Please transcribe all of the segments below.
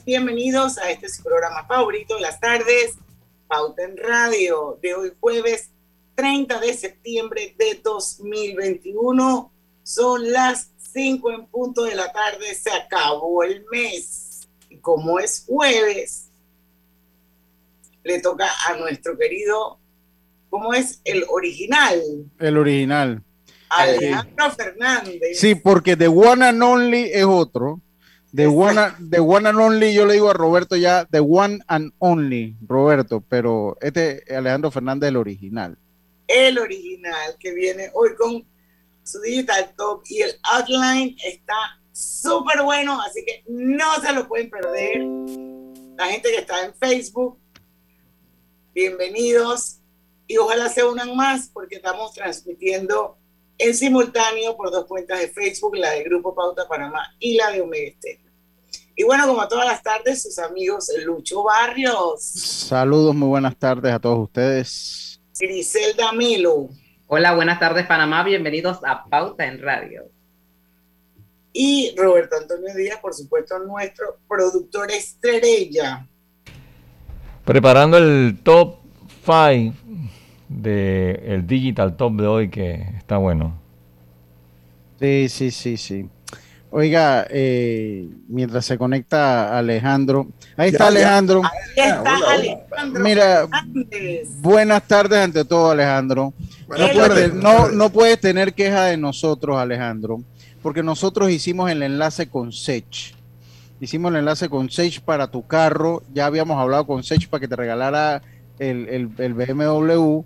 Todos bienvenidos a este su programa favorito, las tardes, Pauta en Radio, de hoy jueves 30 de septiembre de 2021. Son las 5 en punto de la tarde, se acabó el mes. Y como es jueves, le toca a nuestro querido, ¿cómo es? El original. El original. Alejandro Fernández. Sí, porque The One and Only es otro. The one, one and only, yo le digo a Roberto ya, the one and only, Roberto, pero este Alejandro Fernández el original. El original que viene hoy con su digital top y el outline está súper bueno, así que no se lo pueden perder. La gente que está en Facebook, bienvenidos y ojalá se unan más porque estamos transmitiendo en simultáneo por dos cuentas de Facebook, la de Grupo Pauta Panamá y la de Omega Y bueno, como todas las tardes, sus amigos Lucho Barrios. Saludos, muy buenas tardes a todos ustedes. Griselda Melo. Hola, buenas tardes Panamá, bienvenidos a Pauta en Radio. Y Roberto Antonio Díaz, por supuesto, nuestro productor estrella. Preparando el top 5 de el Digital Top de hoy que está bueno. Sí, sí, sí, sí. Oiga, eh, mientras se conecta Alejandro. Ahí está Alejandro. Ahí está Alejandro. Mira, buenas tardes ante todo, Alejandro. No puedes, no, no puedes tener queja de nosotros, Alejandro, porque nosotros hicimos el enlace con Sech. Hicimos el enlace con Sech para tu carro. Ya habíamos hablado con Sech para que te regalara el, el, el BMW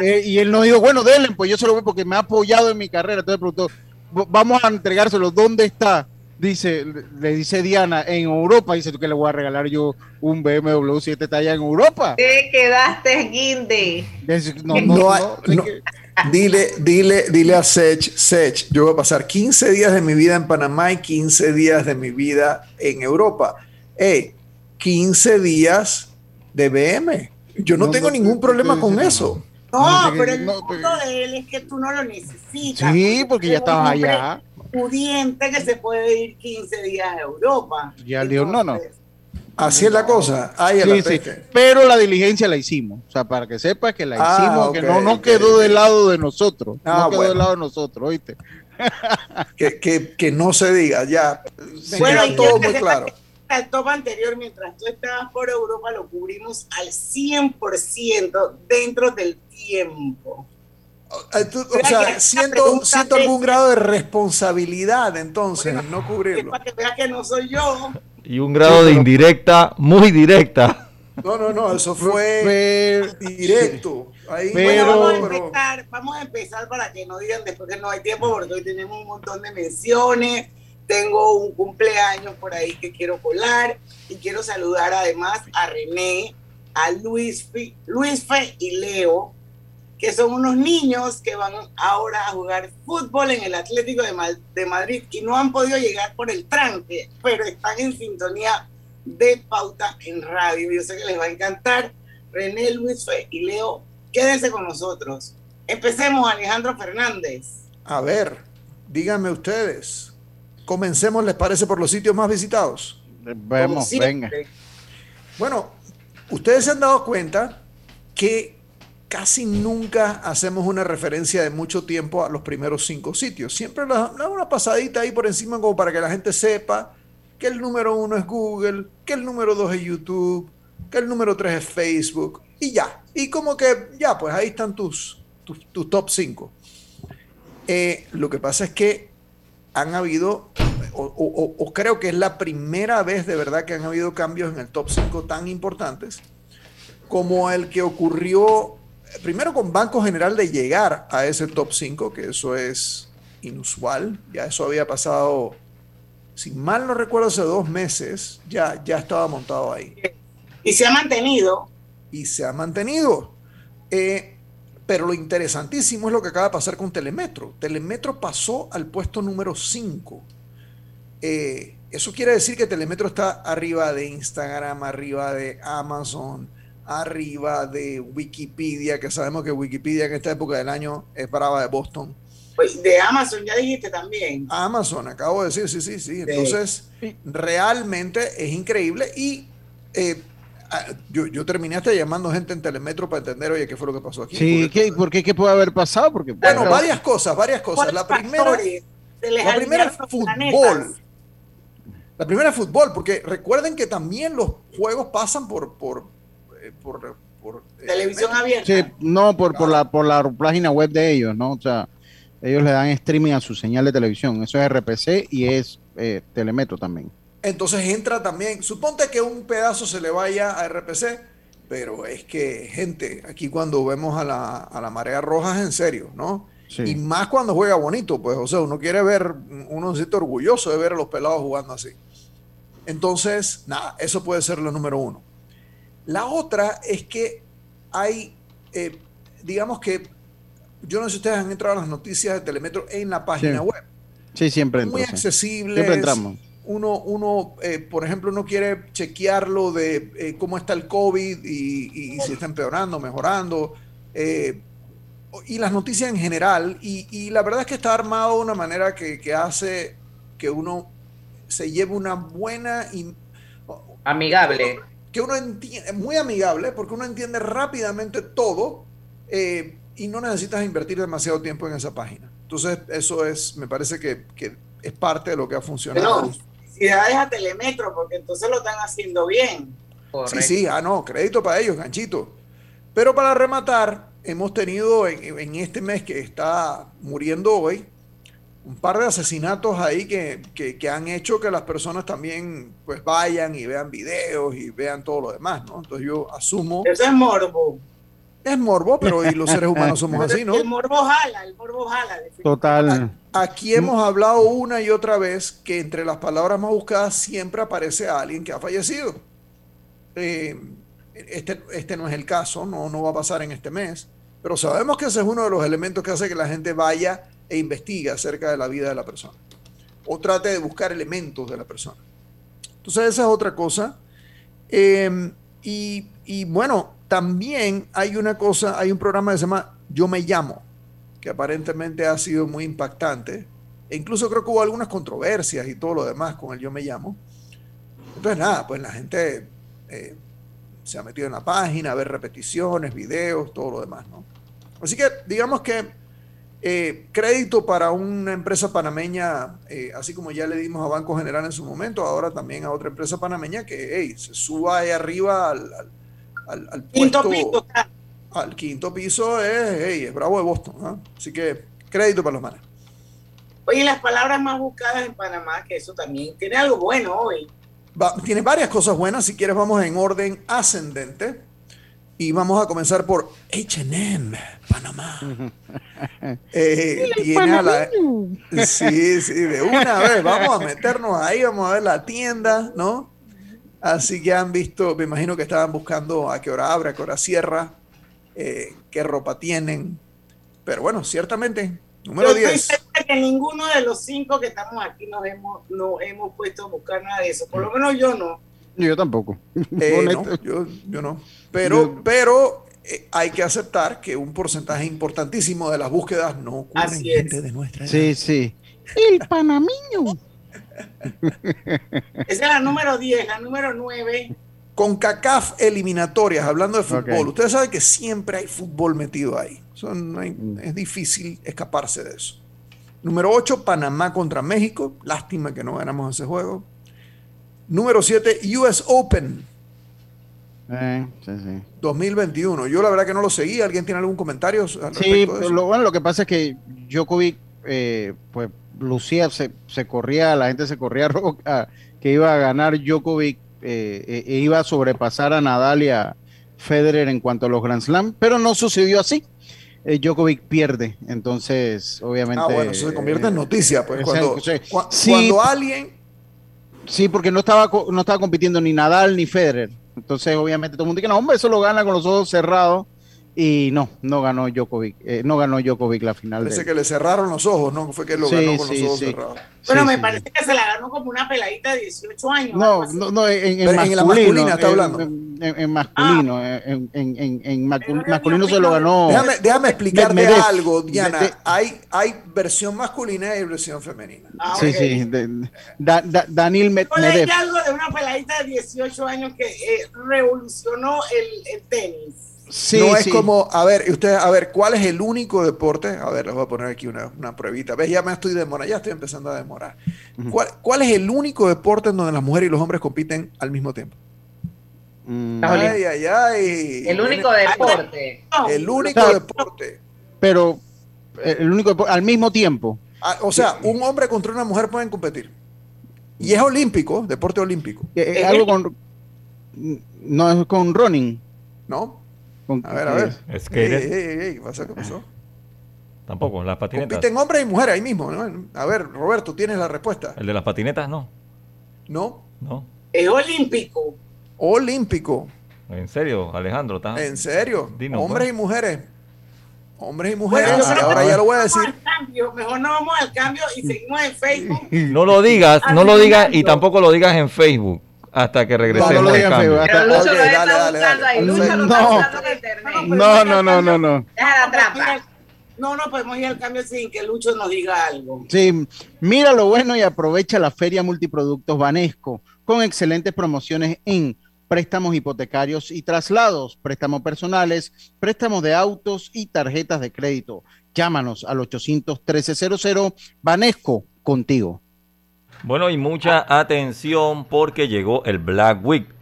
eh, y él nos dijo, bueno, denle, pues yo se lo voy porque me ha apoyado en mi carrera. Entonces preguntó, vamos a entregárselo, ¿dónde está? Dice, le dice Diana, en Europa, dice tú que le voy a regalar yo un BMW 7 está allá en Europa. Te quedaste guinde. No, no, dile, dile, dile a Sech, Sech, yo voy a pasar 15 días de mi vida en Panamá y 15 días de mi vida en Europa. Hey, 15 días de BM. Yo no, tengo ningún problema con eso. No, pero el punto de él es que tú no lo necesitas. Sí, porque ya estabas allá. Pudiente que se puede ir 15 días a Europa. Ya dijo, no, no. Así es la cosa. Ahí sí, sí. Pero la diligencia la hicimos. O sea, para que sepas que la ah, hicimos, que no, no quedó del lado de nosotros. Ah, no quedó del lado de nosotros, oíste. que, que, que, no se diga, ya. Bueno, todo muy claro el top anterior, mientras tú estabas por Europa, lo cubrimos al 100% dentro del tiempo. o sea, siento, siento algún grado de responsabilidad entonces, no cubrirlo. Para que veas que no soy yo. Y un grado de indirecta muy directa. No, no, no, eso fue directo. vamos, a empezar, vamos a empezar para que no digan después que no hay tiempo, porque hoy tenemos un montón de menciones tengo un cumpleaños por ahí que quiero colar y quiero saludar además a René, a Luis, Fe y Leo, que son unos niños que van ahora a jugar fútbol en el Atlético de, de Madrid y no han podido llegar por el tranque, pero están en sintonía de pauta en radio. Yo sé que les va a encantar. René, Luis Fe y Leo, quédense con nosotros. Empecemos, Alejandro Fernández. A ver, díganme ustedes, Comencemos, ¿les parece, por los sitios más visitados? Vemos, venga. Bueno, ustedes se han dado cuenta que casi nunca hacemos una referencia de mucho tiempo a los primeros cinco sitios. Siempre le damos una pasadita ahí por encima como para que la gente sepa que el número uno es Google, que el número dos es YouTube, que el número tres es Facebook y ya. Y como que ya, pues ahí están tus, tus, top cinco. Eh, lo que pasa es que han habido, o, creo que es la primera vez de verdad que han habido cambios en el top 5 tan importantes como el que ocurrió primero con Banco General de llegar a ese top 5, que eso es inusual. Ya eso había pasado, si mal no recuerdo, hace dos meses, ya, ya estaba montado ahí. Y se ha mantenido. Y se ha mantenido. Eh, pero lo interesantísimo es lo que acaba de pasar con Telemetro. Telemetro pasó al puesto número 5. Eh, eso quiere decir que Telemetro está arriba de Instagram, arriba de Amazon, arriba de Wikipedia, que sabemos que Wikipedia en esta época del año es brava de Boston. Pues de Amazon ya dijiste también. Amazon, acabo de decir, sí, sí, sí. Entonces, realmente es increíble y eh, ah, yo, terminé hasta llamando gente en Telemetro para entender, oye, qué fue lo que pasó aquí. Sí, ¿qué, ¿por qué? ¿Qué puede haber pasado? Porque, bueno, varias cosas, varias cosas. La primera, la primera es fútbol. La primera es fútbol, porque recuerden que también los juegos pasan por, por eh, por, eh, televisión abierta. no, por, por, la, por la página web de ellos, ¿no? O sea, ellos le dan streaming a su señal de televisión. Eso es RPC y es eh, Telemetro también. Entonces entra también, suponte que un pedazo se le vaya a RPC, pero es que, gente, aquí cuando vemos a la, a la marea roja es en serio, ¿no? Y más cuando juega bonito, pues, o sea, uno quiere ver, uno se siente orgulloso de ver a los pelados jugando así. Entonces, nada, eso puede ser lo número uno. La otra es que hay, eh, digamos que, yo no sé si ustedes han entrado a las noticias de Telemetro en la página web. Sí, siempre Muy accesible. Siempre entramos. Uno, uno eh, por ejemplo, no quiere chequearlo de eh, cómo está el COVID y, si está empeorando, mejorando. y las noticias en general. Y, la verdad es que está armado de una manera que, que hace que uno se lleve una buena... Amigable que uno entiende, muy amigable, porque uno entiende rápidamente todo eh, y no necesitas invertir demasiado tiempo en esa página. Entonces, eso es, me parece que, es parte de lo que ha funcionado. Felicidades a Telemetro, porque entonces lo están haciendo bien. Sí, sí, ah, no, crédito para ellos, ganchito. Pero para rematar, hemos tenido en este mes que está muriendo hoy, un par de asesinatos ahí que, han hecho que las personas también pues vayan y vean videos y vean todo lo demás, ¿no? Entonces yo asumo... Eso es morbo. Es morbo, pero y los seres humanos somos así, ¿no? El morbo jala, el morbo jala. Total. Aquí hemos hablado una y otra vez que entre las palabras más buscadas siempre aparece alguien que ha fallecido. Eh, este, este no es el caso, no, no va a pasar en este mes, pero sabemos que ese es uno de los elementos que hace que la gente vaya e investiga acerca de la vida de la persona. O trate de buscar elementos de la persona. Entonces esa es otra cosa. Em, y, bueno, también hay una cosa, hay un programa que se llama Yo me llamo, que aparentemente ha sido muy impactante. E incluso creo que hubo algunas controversias y todo lo demás con el Yo me llamo. Entonces nada, pues la gente eh, se ha metido en la página a ver repeticiones, videos, todo lo demás, ¿no? Así que digamos que eh, crédito para una empresa panameña, eh, así como ya le dimos a Banco General en su momento, ahora también a otra empresa panameña que se suba ahí arriba al, quinto piso. Al quinto piso es, es bravo de Boston. ¿ah? Así que crédito para los manes. Oye, las palabras más buscadas en Panamá, que eso también tiene algo bueno hoy. tiene varias cosas buenas, si quieres vamos en orden ascendente. Y vamos a comenzar por HM, Panamá. Eh, sí, sí, de una vez. Vamos a meternos ahí, vamos a ver la tienda, ¿no? Así que han visto, me imagino que estaban buscando a qué hora abre, a qué hora cierra, eh, qué ropa tienen. Pero bueno, ciertamente, número 10. que ninguno de los cinco que estamos aquí nos hemos, no hemos puesto a buscar nada de eso. Por lo menos yo no. Yo tampoco. Eh, yo, yo no. Pero, pero eh, hay que aceptar que un porcentaje importantísimo de las búsquedas no ocurren gente de nuestra edad. Sí, sí. El panameño. Esa es la número 10, la número 9. Con CACAF eliminatorias, hablando de fútbol. Ustedes saben que siempre hay fútbol metido ahí. Mm. es difícil escaparse de eso. Número 8, Panamá contra México. Lástima que no ganamos ese juego. Número 7, US Open. Eh, sí, sí. 2021. Yo la verdad que no lo seguí. ¿Alguien tiene algún comentario? Al sí, Lo, bueno, lo que pasa es que Djokovic, eh, pues Lucía se, corría, la gente se corría que iba a ganar Djokovic eh, e, e iba a sobrepasar a Nadal y a Federer en cuanto a los Grand Slam, pero no sucedió así. eh, Djokovic pierde. Entonces, obviamente. Ah, bueno, eso se convierte en noticia, pues. Cuando, cuando alguien. Sí, porque no estaba, no estaba compitiendo ni Nadal ni Federer. Entonces, obviamente, todo el mundo dice, no, hombre, eso lo gana con los ojos cerrados. Y no, no ganó Djokovic, eh, no ganó Djokovic la final. Parece que le cerraron los ojos, ¿no? Fue que lo ganó con los ojos cerrados. Bueno, me parece que se la ganó como una peladita de 18 años. No, no, no, en, en, masculino, en la masculina está hablando. En, masculino, ah. en, masculino se lo ganó. Déjame, déjame explicarte algo, Diana. hay, hay versión masculina y versión femenina. Ah, sí, sí. De, da, da, Daniel Medvedev. algo de una peladita de 18 años que eh, revolucionó el, el tenis no es como, a ver, usted, a ver, ¿cuál es el único deporte? A ver, les voy a poner aquí una, una pruebita. ¿Ves? Ya me estoy demorando, ya estoy empezando a demorar. ¿Cuál, ¿Cuál, es el único deporte en donde las mujeres y los hombres compiten al mismo tiempo? Mm. Ay, ay, ay. El único deporte. El único deporte. Pero, eh, el único deporte, al mismo tiempo. Ah, o sea, un hombre contra una mujer pueden competir. Y es olímpico, deporte olímpico. Eh, algo con. No es con running. ¿No? A ver, a ver. ¿Qué pasó? ¿Qué pasó? Tampoco, las patinetas. Compiten hombres y mujeres ahí mismo. A ver, Roberto, tienes la respuesta. ¿El de las patinetas no? No. No. Es olímpico. Olímpico. ¿En serio, Alejandro? ¿En serio? hombres y mujeres. Hombres y mujeres. ahora ya lo voy a decir. Mejor no vamos al cambio y seguimos en Facebook. No lo digas, no lo digas y tampoco lo digas en Facebook hasta que regresemos no, al cambio. Pero Lucho lo está buscando ahí. Lucho lo está buscando en internet. No, no, no, no, no. Deja la trampa. No, no podemos ir al cambio sin que Lucho nos diga algo. Sí, mira lo bueno y aprovecha la Feria Multiproductos Banesco con excelentes promociones en préstamos hipotecarios y traslados, préstamos personales, préstamos de autos y tarjetas de crédito. Llámanos al 800 1300 Banesco contigo. Bueno, y mucha atención porque llegó el Black Week.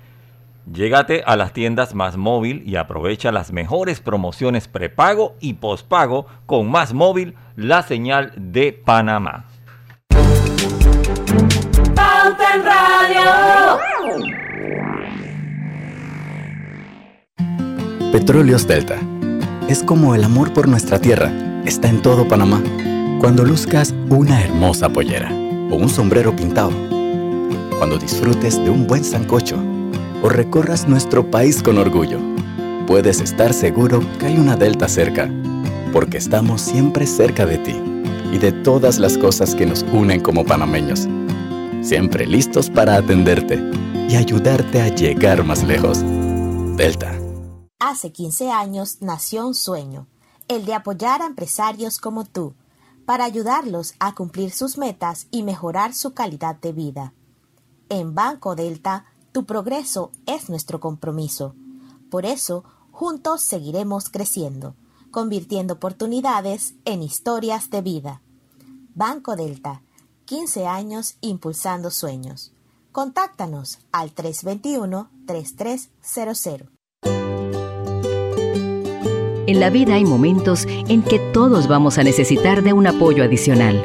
Llégate a las tiendas Más Móvil y aprovecha las mejores promociones prepago y pospago con Más Móvil, la señal de Panamá. Petróleos Delta. Es como el amor por nuestra tierra. Está en todo Panamá. Cuando luzcas una hermosa pollera o un sombrero pintado. Cuando disfrutes de un buen sancocho recorras nuestro país con orgullo, puedes estar seguro que hay una Delta cerca, porque estamos siempre cerca de ti y de todas las cosas que nos unen como panameños. Siempre listos para atenderte y ayudarte a llegar más lejos. Delta. Hace 15 años nació un sueño, el de apoyar a empresarios como tú para ayudarlos a cumplir sus metas y mejorar su calidad de vida. En Banco Delta, tu progreso es nuestro compromiso. Por eso, juntos seguiremos creciendo, convirtiendo oportunidades en historias de vida. Banco Delta, 15 años impulsando sueños. Contáctanos al 321-3300. En la vida hay momentos en que todos vamos a necesitar de un apoyo adicional.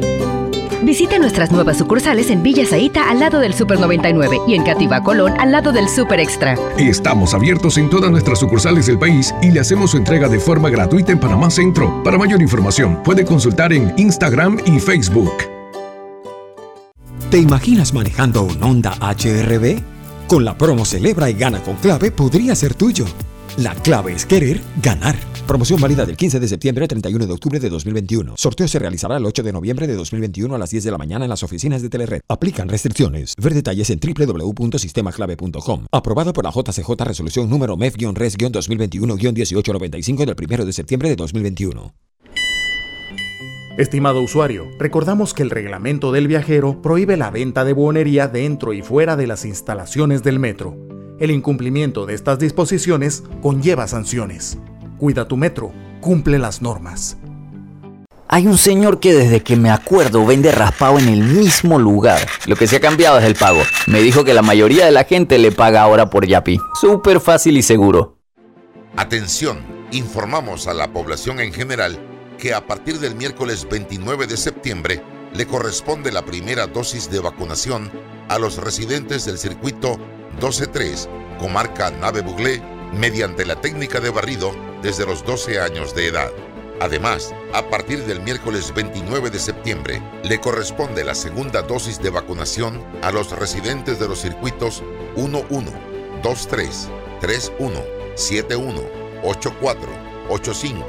Visite nuestras nuevas sucursales en Villa Zaita al lado del Super 99 y en Cativa Colón al lado del Super Extra. Estamos abiertos en todas nuestras sucursales del país y le hacemos su entrega de forma gratuita en Panamá Centro. Para mayor información, puede consultar en Instagram y Facebook. ¿Te imaginas manejando un Honda HRB? Con la promo Celebra y Gana con Clave podría ser tuyo. La clave es querer ganar. Promoción válida del 15 de septiembre al 31 de octubre de 2021. Sorteo se realizará el 8 de noviembre de 2021 a las 10 de la mañana en las oficinas de Telered. Aplican restricciones. Ver detalles en www.sistemaclave.com. Aprobado por la JCJ Resolución número MEF-RES-2021-1895 del 1 de septiembre de 2021. Estimado usuario, recordamos que el reglamento del viajero prohíbe la venta de buonería dentro y fuera de las instalaciones del metro. El incumplimiento de estas disposiciones conlleva sanciones. Cuida tu metro, cumple las normas. Hay un señor que desde que me acuerdo vende raspado en el mismo lugar. Lo que se ha cambiado es el pago. Me dijo que la mayoría de la gente le paga ahora por Yapi. Súper fácil y seguro. Atención, informamos a la población en general que a partir del miércoles 29 de septiembre le corresponde la primera dosis de vacunación a los residentes del circuito 123, comarca Nave Buglé, mediante la técnica de barrido desde los 12 años de edad. Además, a partir del miércoles 29 de septiembre, le corresponde la segunda dosis de vacunación a los residentes de los circuitos 11, 23, 31, 71, 84, 85,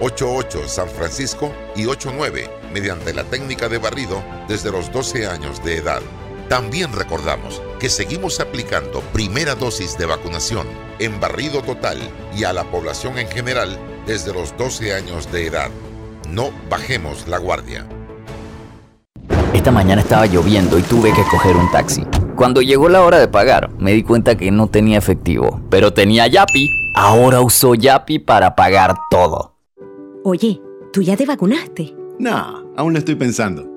88 San Francisco y 89 mediante la técnica de barrido desde los 12 años de edad. También recordamos que seguimos aplicando primera dosis de vacunación en barrido total y a la población en general desde los 12 años de edad. No bajemos la guardia. Esta mañana estaba lloviendo y tuve que coger un taxi. Cuando llegó la hora de pagar, me di cuenta que no tenía efectivo, pero tenía Yapi. Ahora uso Yapi para pagar todo. Oye, ¿tú ya te vacunaste? No, aún lo estoy pensando.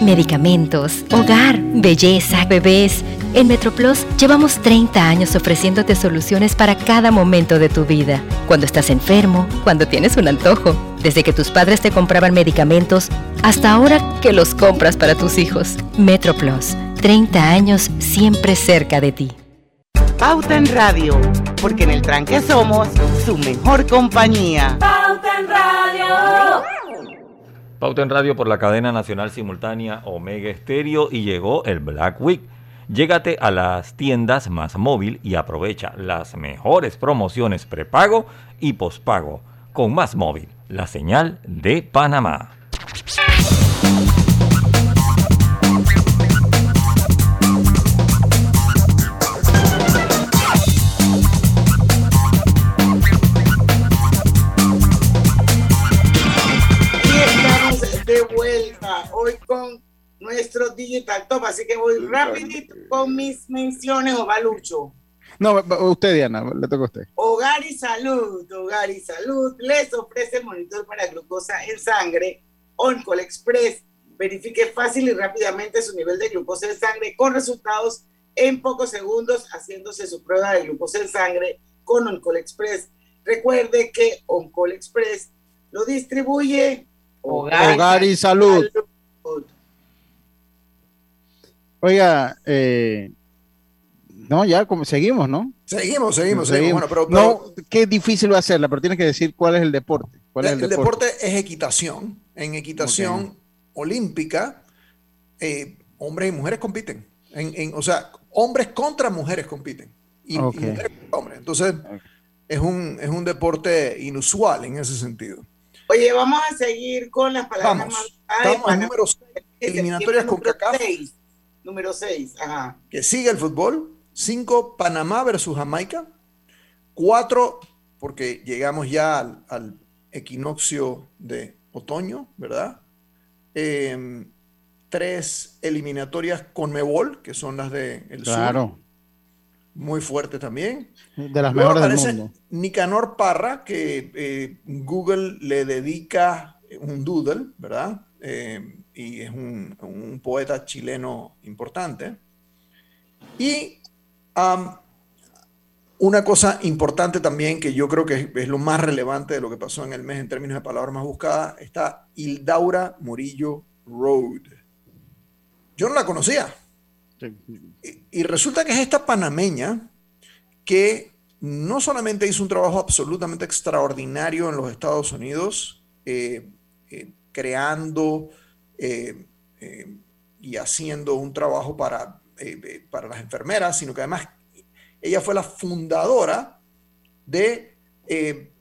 Medicamentos, hogar, belleza, bebés. En MetroPlus llevamos 30 años ofreciéndote soluciones para cada momento de tu vida. Cuando estás enfermo, cuando tienes un antojo, desde que tus padres te compraban medicamentos hasta ahora que los compras para tus hijos. MetroPlus, 30 años siempre cerca de ti. Pauta en Radio, porque en el tranque somos su mejor compañía. Pauta en Radio. Pauta en Radio por la cadena nacional simultánea Omega Estéreo y llegó el Black Week. Llégate a las tiendas más móvil y aprovecha las mejores promociones prepago y pospago con más móvil, la señal de Panamá. Digital Top, así que voy rapidito con mis menciones, Ovalucho. No, usted, Diana, le toca a usted. Hogar y Salud, Hogar y Salud les ofrece el monitor para glucosa en sangre Oncol Express. Verifique fácil y rápidamente su nivel de glucosa en sangre con resultados en pocos segundos haciéndose su prueba de glucosa en sangre con Oncol Express. Recuerde que Oncol Express lo distribuye Hogar, y salud. Oiga, eh, no, ya como seguimos, ¿no? Seguimos, seguimos, seguimos. no, qué difícil va a ser, pero tienes que decir cuál es el deporte. ¿Cuál es el, deporte? es equitación. En equitación olímpica, eh, hombres y mujeres compiten. En, o sea, hombres contra mujeres compiten. Y, mujeres contra hombres. Entonces, es, un, es un deporte inusual en ese sentido. Oye, vamos a seguir con las palabras más. Estamos en número 6, eliminatorias con CACAF. Número 6, ajá. Que sigue el fútbol. 5, Panamá versus Jamaica. 4, porque llegamos ya al, equinoccio de otoño, ¿verdad? 3, em, eliminatorias con Mebol, que son las de el claro muy fuerte también. De las mejores del mundo. Nicanor Parra, que eh, Google le dedica un doodle, ¿verdad? Eh, y es un, poeta chileno importante. Y una cosa importante también, que yo creo que es, lo más relevante de lo que pasó en el mes en términos de palabras más buscadas, está Hildaura Murillo Road. Yo no la conocía. Y, resulta que es esta panameña que no solamente hizo un trabajo absolutamente extraordinario en los Estados Unidos, eh, eh, creando eh, y haciendo un trabajo para, para las enfermeras, sino que además ella fue la fundadora de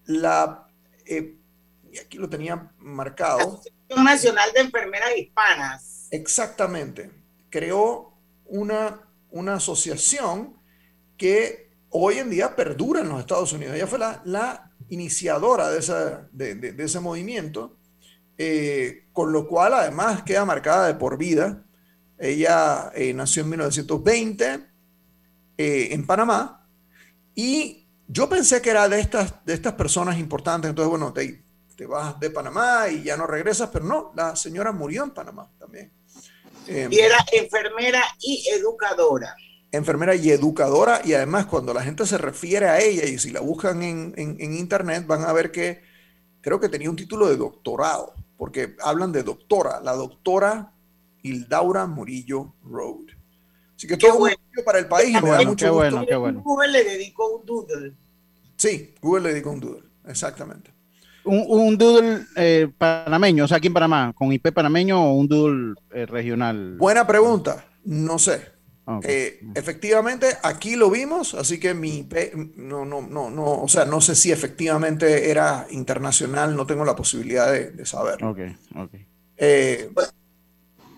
la, y aquí lo tenía marcado. Asociación Nacional de Enfermeras Hispanas. Exactamente creó una, una asociación que hoy en día perdura en los Estados Unidos. Ella fue la, la iniciadora de, esa, de, de, ese movimiento, eh, con lo cual además queda marcada de por vida. Ella eh, nació en 1920 eh, en Panamá y yo pensé que era de estas, de estas personas importantes, entonces bueno, te, te vas de Panamá y ya no regresas, pero no, la señora murió en Panamá también. y era enfermera y educadora enfermera y educadora y además cuando la gente se refiere a ella y si la buscan en, en, internet van a ver que creo que tenía un título de doctorado, porque hablan de doctora, la doctora Hildaura Murillo Road. Así que todo bueno. para el país. Qué bueno, qué bueno, qué bueno. Google le dedicó un doodle. Sí, Google le dedicó un doodle, exactamente. Un, un doodle eh, panameño, o sea, aquí en Panamá, con IP panameño o un doodle eh, regional. Buena pregunta, no sé. Eh, efectivamente, aquí lo vimos, así que mi no, no, no, no, o sea, no sé si efectivamente era internacional, no tengo la posibilidad de, de saberlo. Eh,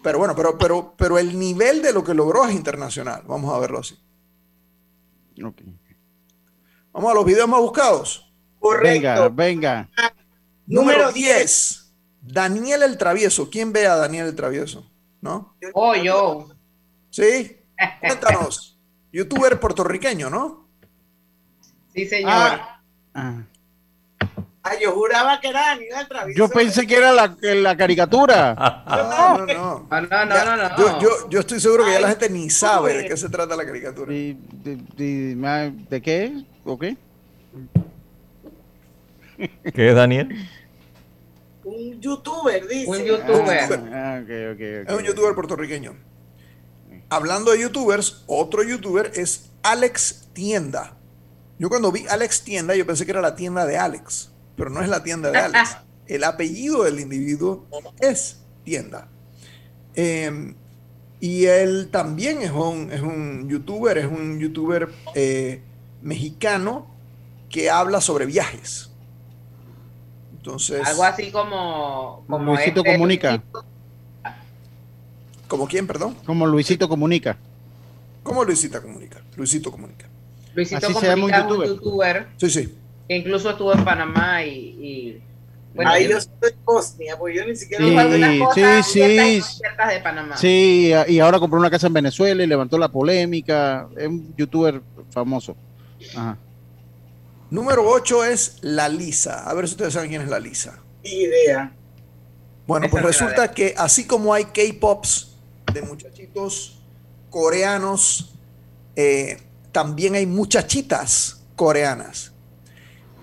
pero bueno, pero, pero, pero el nivel de lo que logró es internacional, vamos a verlo así. Vamos a los videos más buscados. Venga, venga. Número 10. Daniel el Travieso. ¿Quién ve a Daniel el Travieso? ¿No? Oh, yo. ¿Sí? Cuéntanos, youtuber puertorriqueño, ¿no? Sí, señor. Ah, ah. yo juraba que era Daniel Travieso. Yo pensé que era la, la caricatura. No, no, no. Ah, no, no, no, no. Yo, yo, yo, estoy seguro que ya la gente ni sabe de qué se trata la caricatura. ¿De, de, de qué? ¿O qué? ¿Qué es Daniel? Un youtuber, dice. Un youtuber. Ah, okay, okay, okay, es un youtuber puertorriqueño hablando de youtubers, otro youtuber es Alex Tienda. Yo cuando vi Alex Tienda, yo pensé que era la tienda de Alex, pero no es la tienda de Alex. El apellido del individuo es Tienda. Em, y él también es un, es un youtuber, es un youtuber eh, mexicano que habla sobre viajes. Entonces. Algo así como. como Luisito este Comunica. ¿Como quién, perdón? Como Luisito Comunica. ¿Cómo Luisito Comunica? Luisito Comunica. Luisito Comunica es un youtuber. Sí, sí. Que incluso estuvo en Panamá y. y bueno, Ahí yo estoy en Bosnia, pues yo ni siquiera sí, sí, sí. de Panamá. Sí, y ahora compró una casa en Venezuela y levantó la polémica. Es un youtuber famoso. Ajá. Número 8 es La Lisa. A ver si ustedes saben quién es La Lisa. idea. Bueno, pues resulta que así como hay K-Pops de muchachitos coreanos, eh, también hay muchachitas coreanas.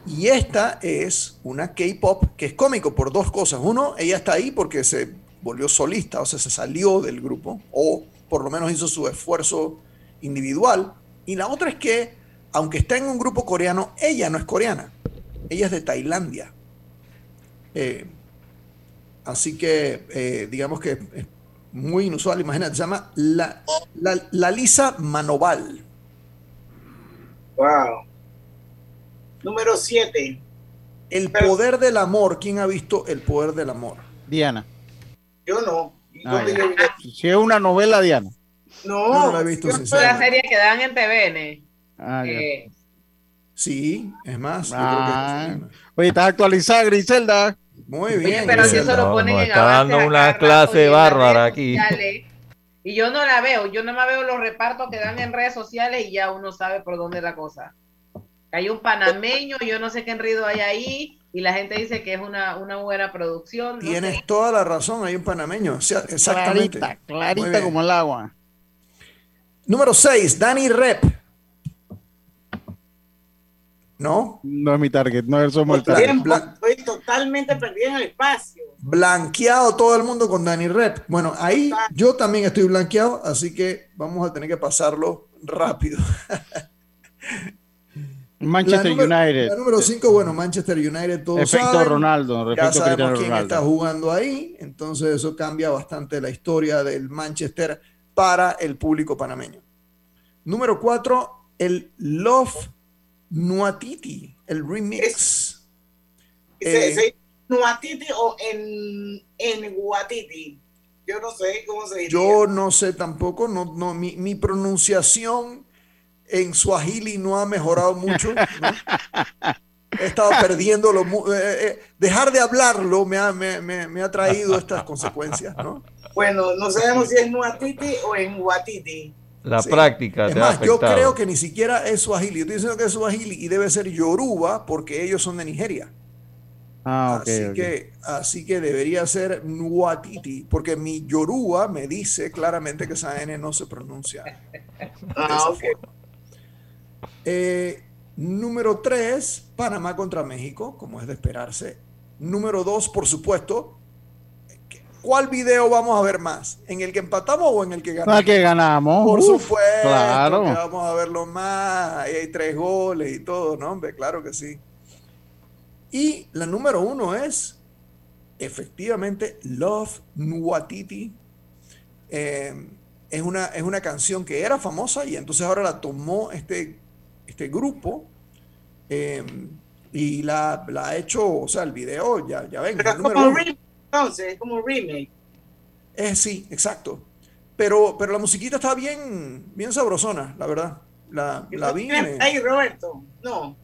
Y esta es una K-pop que es cómico por dos cosas. Uno, ella está ahí porque se volvió solista, o sea, se salió del grupo, o por lo menos hizo su esfuerzo individual. Y la otra es que, aunque está en un grupo coreano, ella no es coreana. Ella es de Tailandia. Eh, así que, eh, digamos que muy inusual, imagínate, se llama la, la, Lisa Manoval. Wow. Número 7. El poder del amor. ¿Quién ha visto El poder del amor? Diana. Yo no. Ah, si es una novela, Diana. No, no, la he visto. Es la serie que dan en TVN. Ah, eh. Sí, es más. Ah. Oye, ¿estás actualizada, Griselda? Muy bien. pero si eso lo ponen en está dando una clase bárbara aquí. y yo no la veo, yo nada más veo los repartos que dan en redes sociales y ya uno sabe por dónde es la cosa. Hay un panameño, yo no sé qué enrido hay ahí, y la gente dice que es una, una buena producción. Tienes toda la razón, hay un panameño, exactamente. Clarita, clarita como el agua. Número 6, Dani Rep. ¿No? No es mi target, no somos el target. Estoy totalmente perdido en el espacio. Blanqueado todo el mundo con Danny Rep. Bueno, ahí yo también estoy blanqueado, así que vamos a tener que pasarlo rápido. Manchester United. La número 5, bueno, Manchester United, todos Efecto Ronaldo. Ya sabemos quién está jugando ahí, entonces eso cambia bastante la historia del Manchester para el público panameño. Número 4, el Love Nuatiti, el remix. ¿Es, eh, Nuatiti o en, en Guatiti? Yo no sé cómo se dice. Yo no sé tampoco, no, no, mi, mi pronunciación en Swahili no ha mejorado mucho. He estado perdiendo lo, eh, eh, dejar de hablarlo me ha, me, me, ha traído estas consecuencias, ¿no? Bueno, no sabemos si es Nuatiti o en Guatiti. La práctica. Es más, yo creo que ni siquiera es Swahili. Yo estoy diciendo que es Swahili y debe ser Yoruba porque ellos son de Nigeria. Ah, así, Que, así que debería ser Nuatiti, porque mi Yoruba me dice claramente que esa N no se pronuncia. ah, ok. Eh, número 3, Panamá contra México, como es de esperarse. Número 2, por supuesto, ¿cuál video vamos a ver más? ¿En el que empatamos o en el que ganamos? El que ganamos. Por supuesto, claro. vamos a verlo más. Ahí hay tres goles y todo, ¿no? Hombre, claro que sí. Y la número uno es, efectivamente, Love Nuatiti. Eh, es, una, es una canción que era famosa y entonces ahora la tomó este, este grupo eh, y la, ha hecho, o sea, el video, ya, ya ven. es como un remake, entonces, es como un remake. Eh, sí, exacto. Pero, pero la musiquita está bien, bien sabrosona, la verdad. La, la vi. Ahí, Roberto, no.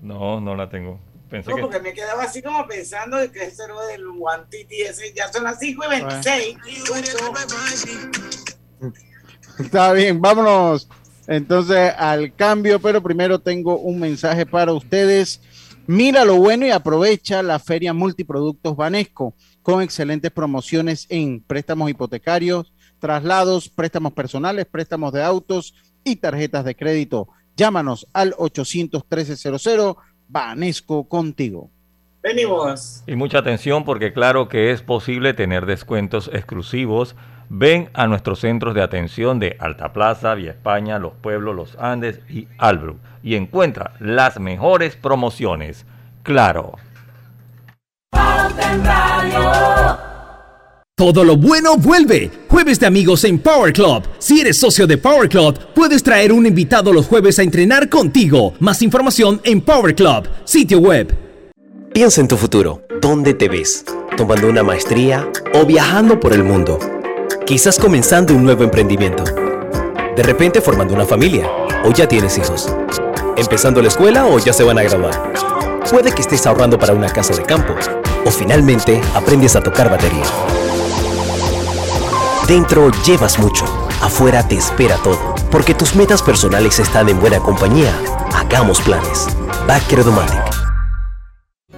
No, no la tengo no, porque me quedaba así como pensando de que ese era del Guantiti, ese ya son las 5 y 26. Está bien, vámonos entonces al cambio, pero primero tengo un mensaje para ustedes. Mira lo bueno y aprovecha la feria multiproductos Banesco con excelentes promociones en préstamos hipotecarios, traslados, préstamos personales, préstamos de autos y tarjetas de crédito. Llámanos al 813 00 Vanesco contigo. Venimos. Y mucha atención porque claro que es posible tener descuentos exclusivos. Ven a nuestros centros de atención de Alta Plaza, Vía España, Los Pueblos, Los Andes y Albrook y encuentra las mejores promociones. Claro. Todo lo bueno vuelve. Jueves de amigos en Power Club. Si eres socio de Power Club, puedes traer un invitado los jueves a entrenar contigo. Más información en Power Club, sitio web. Piensa en tu futuro. ¿Dónde te ves? ¿Tomando una maestría o viajando por el mundo? Quizás comenzando un nuevo emprendimiento. De repente formando una familia o ya tienes hijos. Empezando la escuela o ya se van a graduar. Puede que estés ahorrando para una casa de campo o finalmente aprendes a tocar batería. Dentro llevas mucho, afuera te espera todo. Porque tus metas personales están en buena compañía. Hagamos planes. Backer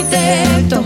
el arquitecto.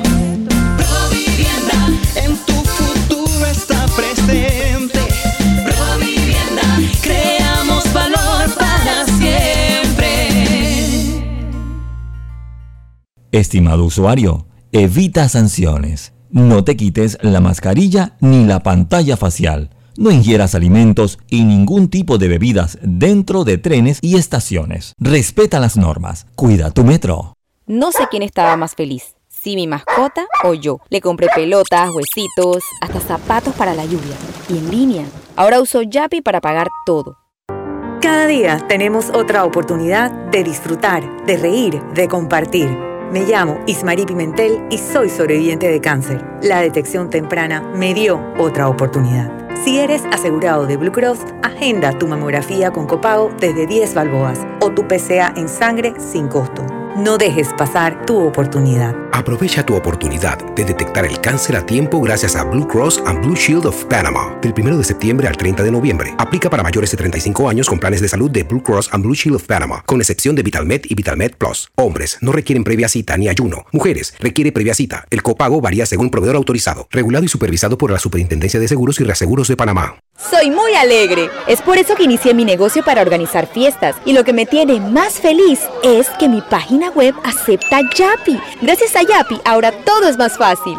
Estimado usuario, evita sanciones. No te quites la mascarilla ni la pantalla facial. No ingieras alimentos y ningún tipo de bebidas dentro de trenes y estaciones. Respeta las normas. Cuida tu metro. No sé quién estaba más feliz, si mi mascota o yo. Le compré pelotas, huesitos, hasta zapatos para la lluvia. Y en línea. Ahora uso Yapi para pagar todo. Cada día tenemos otra oportunidad de disfrutar, de reír, de compartir. Me llamo Ismarí Pimentel y soy sobreviviente de cáncer. La detección temprana me dio otra oportunidad. Si eres asegurado de Blue Cross, agenda tu mamografía con copago desde 10 balboas o tu PCA en sangre sin costo. No dejes pasar tu oportunidad. Aprovecha tu oportunidad de detectar el cáncer a tiempo gracias a Blue Cross and Blue Shield of Panama. Del 1 de septiembre al 30 de noviembre. Aplica para mayores de 35 años con planes de salud de Blue Cross and Blue Shield of Panama, con excepción de VitalMed y VitalMed Plus. Hombres no requieren previa cita ni ayuno. Mujeres requiere previa cita. El copago varía según proveedor autorizado, regulado y supervisado por la Superintendencia de Seguros y Reaseguros de Panamá. Soy muy alegre. Es por eso que inicié mi negocio para organizar fiestas. Y lo que me tiene más feliz es que mi página web acepta Yapi. Gracias a Yapi, ahora todo es más fácil.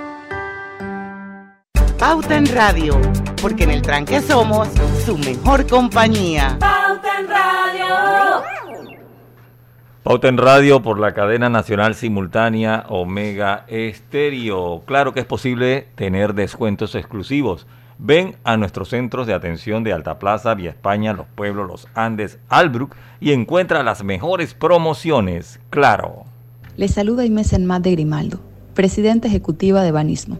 Pauta en Radio, porque en el tranque somos su mejor compañía. Pauta en Radio. Pauta en Radio por la cadena nacional simultánea Omega Estéreo. Claro que es posible tener descuentos exclusivos. Ven a nuestros centros de atención de Alta Plaza, Vía España, Los Pueblos, Los Andes, Albrook y encuentra las mejores promociones. Claro. Les saluda Inés Enmat de Grimaldo, presidenta ejecutiva de Banismo.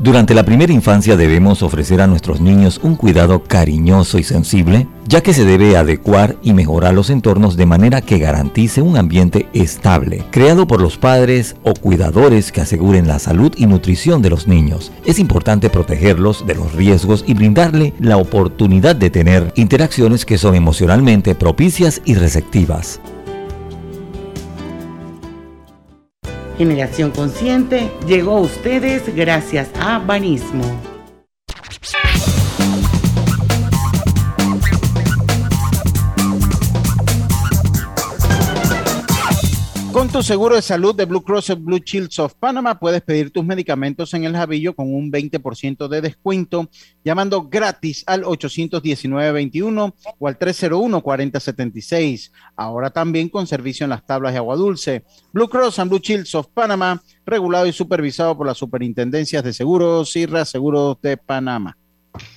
durante la primera infancia debemos ofrecer a nuestros niños un cuidado cariñoso y sensible, ya que se debe adecuar y mejorar los entornos de manera que garantice un ambiente estable, creado por los padres o cuidadores que aseguren la salud y nutrición de los niños? Es importante protegerlos de los riesgos y brindarle la oportunidad de tener interacciones que son emocionalmente propicias y receptivas. Generación Consciente llegó a ustedes gracias a Banismo. Tu seguro de salud de Blue Cross and Blue Shields of Panama puedes pedir tus medicamentos en el Javillo con un 20% de descuento llamando gratis al 819-21 o al 301-4076. Ahora también con servicio en las tablas de agua dulce. Blue Cross and Blue Shields of Panama, regulado y supervisado por las superintendencias de seguros y reaseguros de Panamá.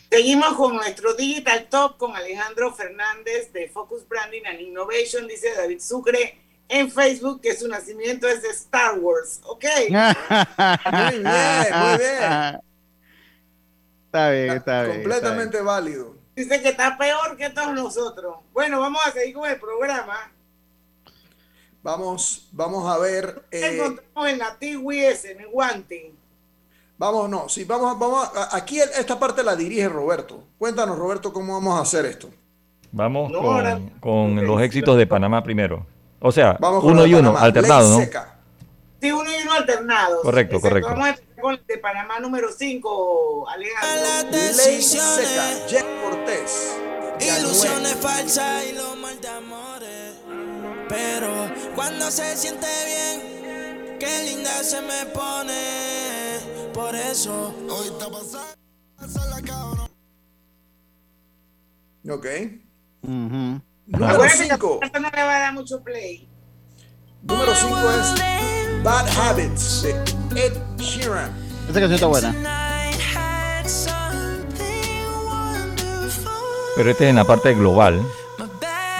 Seguimos con nuestro Digital Top con Alejandro Fernández de Focus Branding and Innovation, dice David Sucre en Facebook que su nacimiento es de Star Wars, ¿ok? muy bien, muy bien. Está bien, está bien. Completamente válido. Dice que está peor que todos nosotros. Bueno, vamos a seguir con el programa. Vamos, vamos a ver. Eh, encontramos en la TWS, en el Guante. Vamos, no, sí, vamos, vamos. aquí esta parte la dirige Roberto. Cuéntanos, Roberto, cómo vamos a hacer esto. Vamos con, con los éxitos de Panamá primero. O sea, uno y uno, alternado, ¿no? Sí, uno y uno alternado. Correcto, correcto. Vamos a empezar con el de Panamá número 5, Alejandro. Ley seca, Jack Cortés. Ilusiones falsas y lo mal de amores. Pero cuando se siente bien, qué linda se me pone. Por eso, hoy está pasando. Ok. Uh Número 5. No le va a dar mucho play. Número 5 es Bad Habits de Ed Sheeran. Esta canción está buena. Pero este es en la parte global.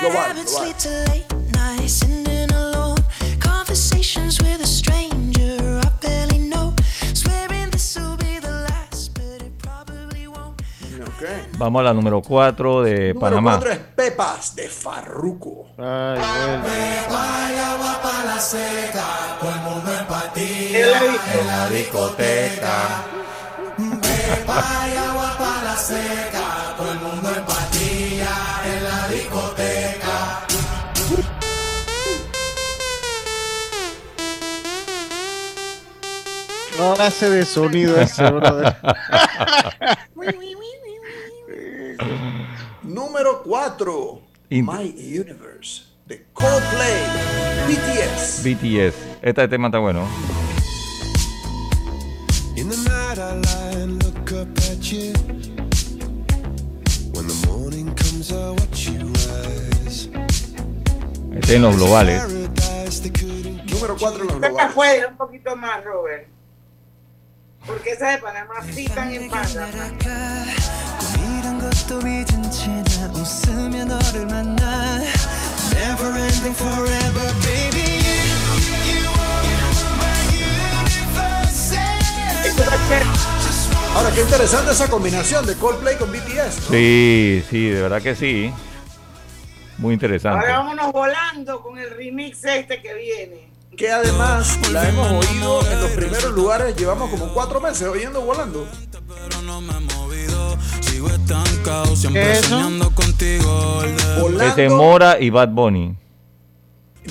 Global, global. Vamos a la número 4 de número Panamá. Número 4 es Pepas de Farruco. Ay, bueno. Pepa y agua para la seca, todo el mundo empatía En la en la discoteca. Pepa y agua para la seca, todo el mundo empatía en la discoteca. No hace de sonido ese, brother. Número 4. My Universe. De Coldplay. BTS. BTS. Este tema está bueno. In the night I lie and look up at you. When the morning comes I watch you rise. Este en los globales. Número 4 en los Esta globales. fue un poquito más, Robert. Porque esa de Panamá sí están en Panamá. 이런 것도 잊은 채나 웃으며 너를 만나 Never ending forever baby You are my universe Ahora, qué interesante esa combinación de Coldplay con BTS. ¿no? Sí, sí, de verdad que sí. Muy interesante. Ahora vámonos volando con el remix este que viene. Que además la hemos oído en los primeros lugares. Llevamos como cuatro meses oyendo volando. Sigo estancado siempre ¿Qué es eso? soñando contigo el de- Ese Volando. Mora y Bad Bunny.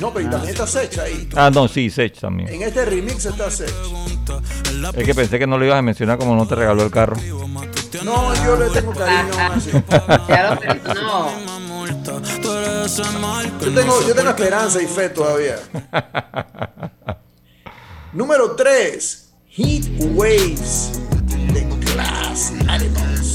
No, pero y también está Sech ahí. Ah, no, sí, Sech también. En este remix está Sech. Es que pensé que no lo ibas a mencionar como no te regaló el carro. No, yo le tengo cariño así. Que Yo no tengo, yo tengo esperanza y fe todavía. Número 3. Heat Waves Animals.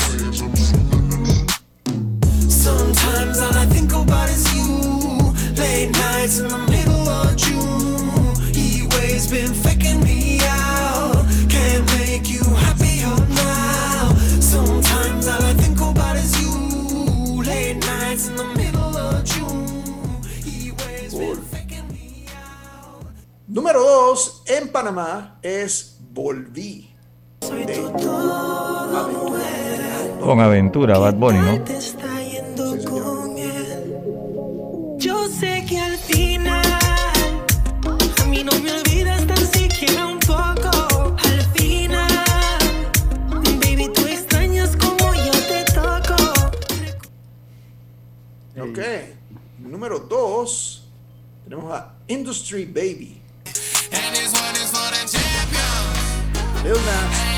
Sometimes all I think about is you. Late nights in the middle of June. Heat waves been faking me out. Can't make you happier now. Sometimes all I think about is you. Late nights in the middle of June. Heat waves been faking me out. Número 2 en Panamá es Volví. De Aventura. Con aventura, Bad Bunny, ¿no? Yo sé que al final a mí no me olvidas tan siquiera un poco. Al final, baby, tú extrañas como yo te toco. Ok. Número 2 tenemos a Industry Baby. Lil Nas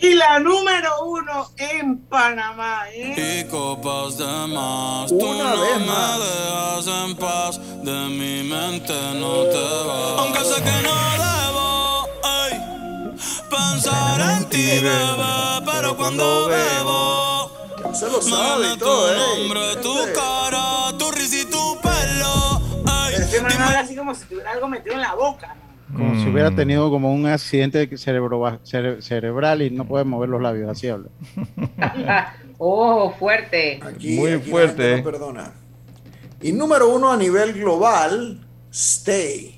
y la número uno en Panamá, ¿eh? Y copas de más. Una Tú no vez me más. dejas en paz. De mi mente no te vas. Aunque sé que no pensar en ti, bebé. Pero cuando bebo, se lo sabe y tu todo, ¿eh? nombre, tu Gente. cara, tu risa y tu pelo. ey. Este man habla así como si tuviera algo metido en la boca. ¿no? Como si Mm. hubiera tenido como un accidente cerebro, cere- cerebral y no puede mover los labios, así habla. Oh, fuerte. Aquí, Muy aquí fuerte, eh. no perdona. Y número uno a nivel global, Stay.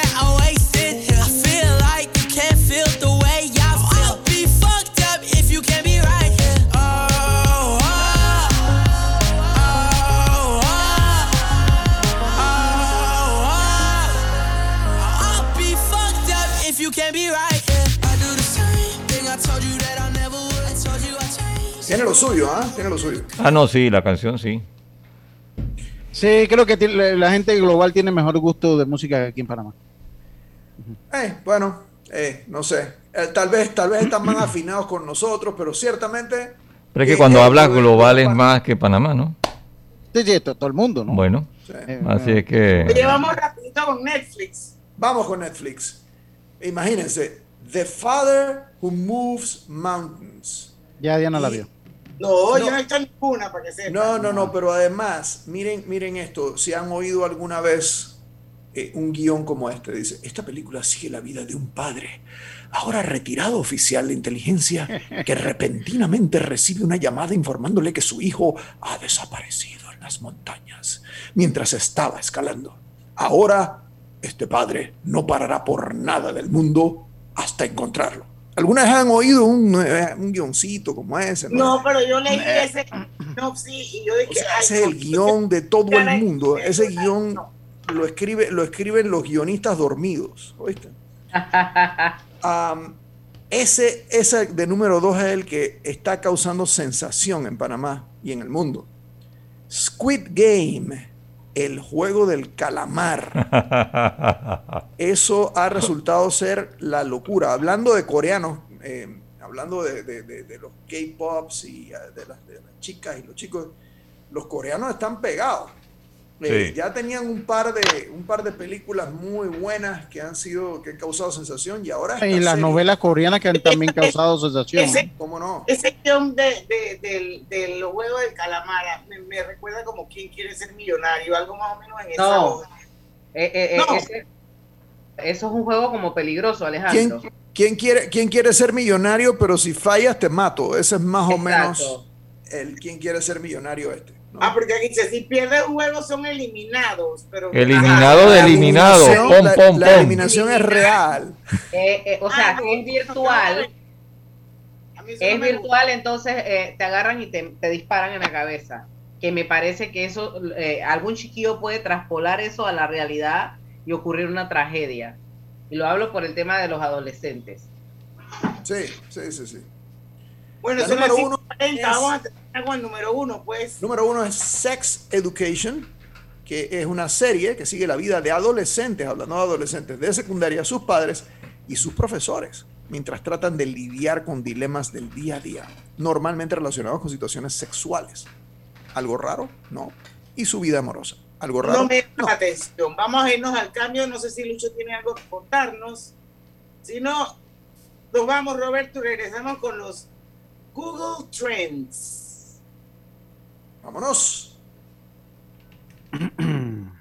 Tiene lo suyo, ¿ah? Tiene lo suyo. Ah, no, sí, la canción sí. Sí, creo que la gente global tiene mejor gusto de música que aquí en Panamá. Eh, bueno, eh, no sé. Eh, tal vez, tal vez están más afinados con nosotros, pero ciertamente. Pero es que eh, cuando eh, hablas global es más que Panamá, ¿no? Sí, sí, to- todo el mundo, ¿no? Bueno, así es Oye, que... vamos rapidito con Netflix. Vamos con Netflix. Imagínense, The Father Who Moves Mountains. Ya Diana la vio. No, No. no he hecho ninguna para que. No, no, no, pero además, miren, miren esto, si han oído alguna vez eh, un guion como este, dice, esta película sigue la vida de un padre, ahora retirado oficial de inteligencia, que repentinamente recibe una llamada informándole que su hijo ha desaparecido en las montañas mientras estaba escalando. Ahora, este padre no parará por nada del mundo hasta encontrarlo. ¿Alguna vez han oído un, eh, un guioncito como ese? No, pero yo leí ese no, sí, y yo dije, ese es el guion de todo el mundo. Ese guion lo, escribe, lo escriben los guionistas dormidos. ¿oíste? ese, ese de número dos es el que está causando sensación en Panamá y en el mundo. Squid Game, el juego del calamar. Eso ha resultado ser la locura. Hablando de coreanos, eh, hablando de, los K-pops y ah, de las, chicas y los chicos, los coreanos están pegados. Eh, ya tenían un par de un par de películas muy buenas que han sido que han causado sensación y ahora y las novelas coreanas que han también causado sensación ese, ¿cómo no? ese guion de, del, del juego del calamar me, recuerda como quién quiere ser millonario algo más o menos en no. Eh, eh, no. eso es un juego como peligroso Alejandro ¿Quién quiere, quién quiere ser millonario, pero si fallas te mato? Ese es más o menos el quién quiere ser millonario este. Ah, porque aquí dice, si pierde un juego son eliminados. Pero eliminado de eliminado. la, eliminación es real. Eh, eh, o sea, ah, es virtual. Es virtual, entonces eh, te agarran y te, disparan en la cabeza. Que me parece que eso, algún chiquillo puede traspolar eso a la realidad y ocurrir una tragedia. Y lo hablo por el tema de los adolescentes. Sí, sí, sí, sí. Bueno, eso número uno es, vamos a el número uno, pues. Número uno es Sex Education, que es una serie que sigue la vida de adolescentes, hablando de adolescentes de secundaria, sus padres y sus profesores, mientras tratan de lidiar con dilemas del día a día, normalmente relacionados con situaciones sexuales. ¿Algo raro? No. Y su vida amorosa. ¿Algo raro? No me da atención. Vamos a irnos al cambio. No sé si Lucho tiene algo que contarnos. Si no, nos vamos, Roberto, y regresamos con los Google Trends. Vámonos.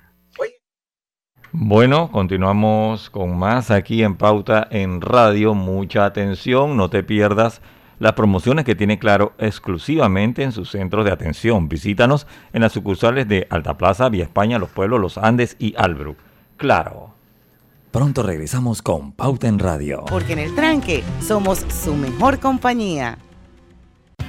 Bueno, continuamos con más aquí en Pauta en Radio. Mucha atención, no te pierdas las promociones que tiene Claro exclusivamente en sus centros de atención. Visítanos en las sucursales de Alta Plaza, Vía España, Los Pueblos, Los Andes y Albrook. Claro. Pronto regresamos con Pauta en Radio. Porque en el tranque somos su mejor compañía.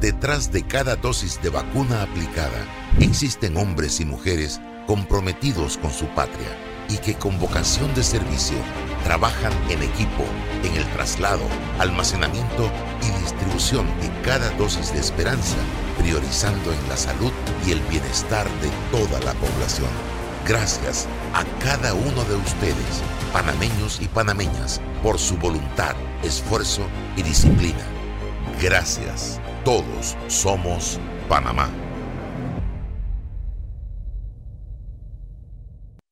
Detrás de cada dosis de vacuna aplicada existen hombres y mujeres comprometidos con su patria y que con vocación de servicio trabajan en equipo en el traslado, almacenamiento y distribución de cada dosis de esperanza, priorizando en la salud y el bienestar de toda la población. Gracias a cada uno de ustedes, panameños y panameñas, por su voluntad, esfuerzo y disciplina. Gracias. Todos somos Panamá.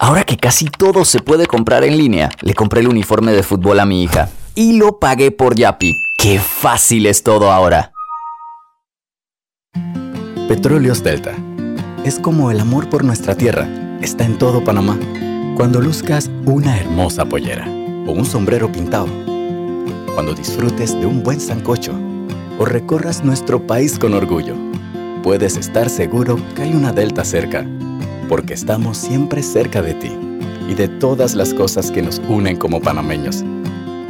Ahora que casi todo se puede comprar en línea, le compré el uniforme de fútbol a mi hija y lo pagué por Yapi. ¡Qué fácil es todo ahora! Petróleos Delta. Es como el amor por nuestra tierra. Está en todo Panamá. Cuando luzcas una hermosa pollera o un sombrero pintado. Cuando disfrutes de un buen sancocho o recorras nuestro país con orgullo. Puedes estar seguro que hay una Delta cerca porque estamos siempre cerca de ti y de todas las cosas que nos unen como panameños.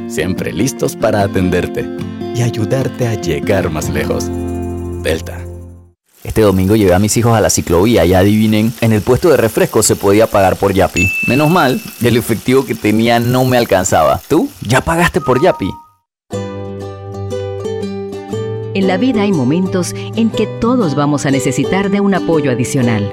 Siempre listos para atenderte y ayudarte a llegar más lejos. Delta. Este domingo llevé a mis hijos a la ciclovía y adivinen, en el puesto de refresco se podía pagar por Yapi. Menos mal, el efectivo que tenía no me alcanzaba. ¿Tú? ¿Ya pagaste por Yapi? En la vida hay momentos en que todos vamos a necesitar de un apoyo adicional.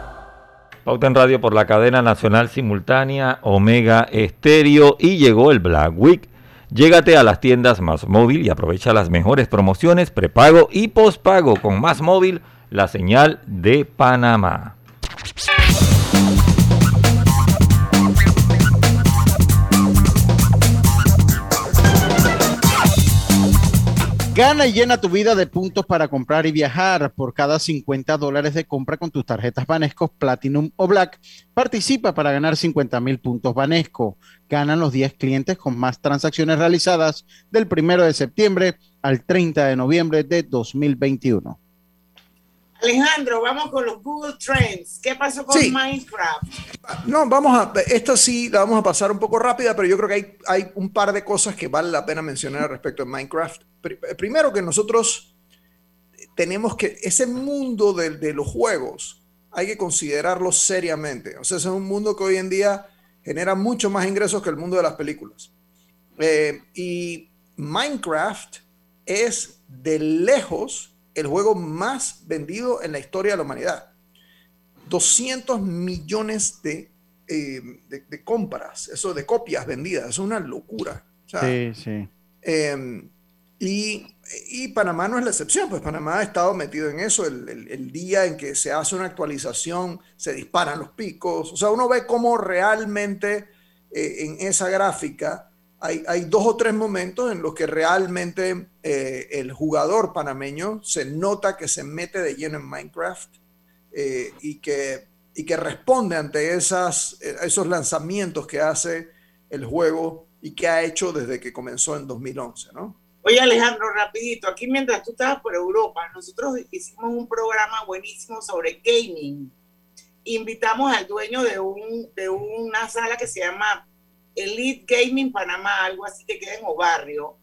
por la cadena nacional simultánea Omega Estéreo y llegó el Black Week. Llégate a las tiendas Más Móvil y aprovecha las mejores promociones prepago y pospago con Más Móvil, la señal de Panamá. Gana y llena tu vida de puntos para comprar y viajar. Por cada 50 dólares de compra con tus tarjetas Banesco Platinum o Black, participa para ganar 50 mil puntos Banesco. Ganan los 10 clientes con más transacciones realizadas del 1 de septiembre al 30 de noviembre de 2021. Alejandro, vamos con los Google Trends. ¿Qué pasó con Minecraft? No, vamos a, esta sí la vamos a pasar un poco rápida, pero yo creo que hay, hay un par de cosas que vale la pena mencionar respecto a Minecraft. Primero que nosotros tenemos que, ese mundo de, de los juegos, hay que considerarlo seriamente. O sea, es un mundo que hoy en día genera mucho más ingresos que el mundo de las películas. Eh, y Minecraft es de lejos el juego más vendido en la historia de la humanidad. 200 millones de, eh, de, compras, eso de copias vendidas, es una locura. sí, sí. Em, y, y, Panamá no es la excepción, pues Panamá ha estado metido en eso. El, el, día en que se hace una actualización, se disparan los picos. O sea, uno ve cómo realmente eh, en esa gráfica hay, dos o tres momentos en los que realmente eh, el jugador panameño se nota que se mete de lleno en Minecraft eh, y, que, y que responde ante esas, esos lanzamientos que hace el juego y que ha hecho desde que comenzó en 2011, ¿no? Oye Alejandro, rapidito, aquí mientras tú estabas por Europa, nosotros hicimos un programa buenísimo sobre gaming. Invitamos al dueño de, un, de una sala que se llama Elite Gaming Panamá, algo así que queda en Barrio.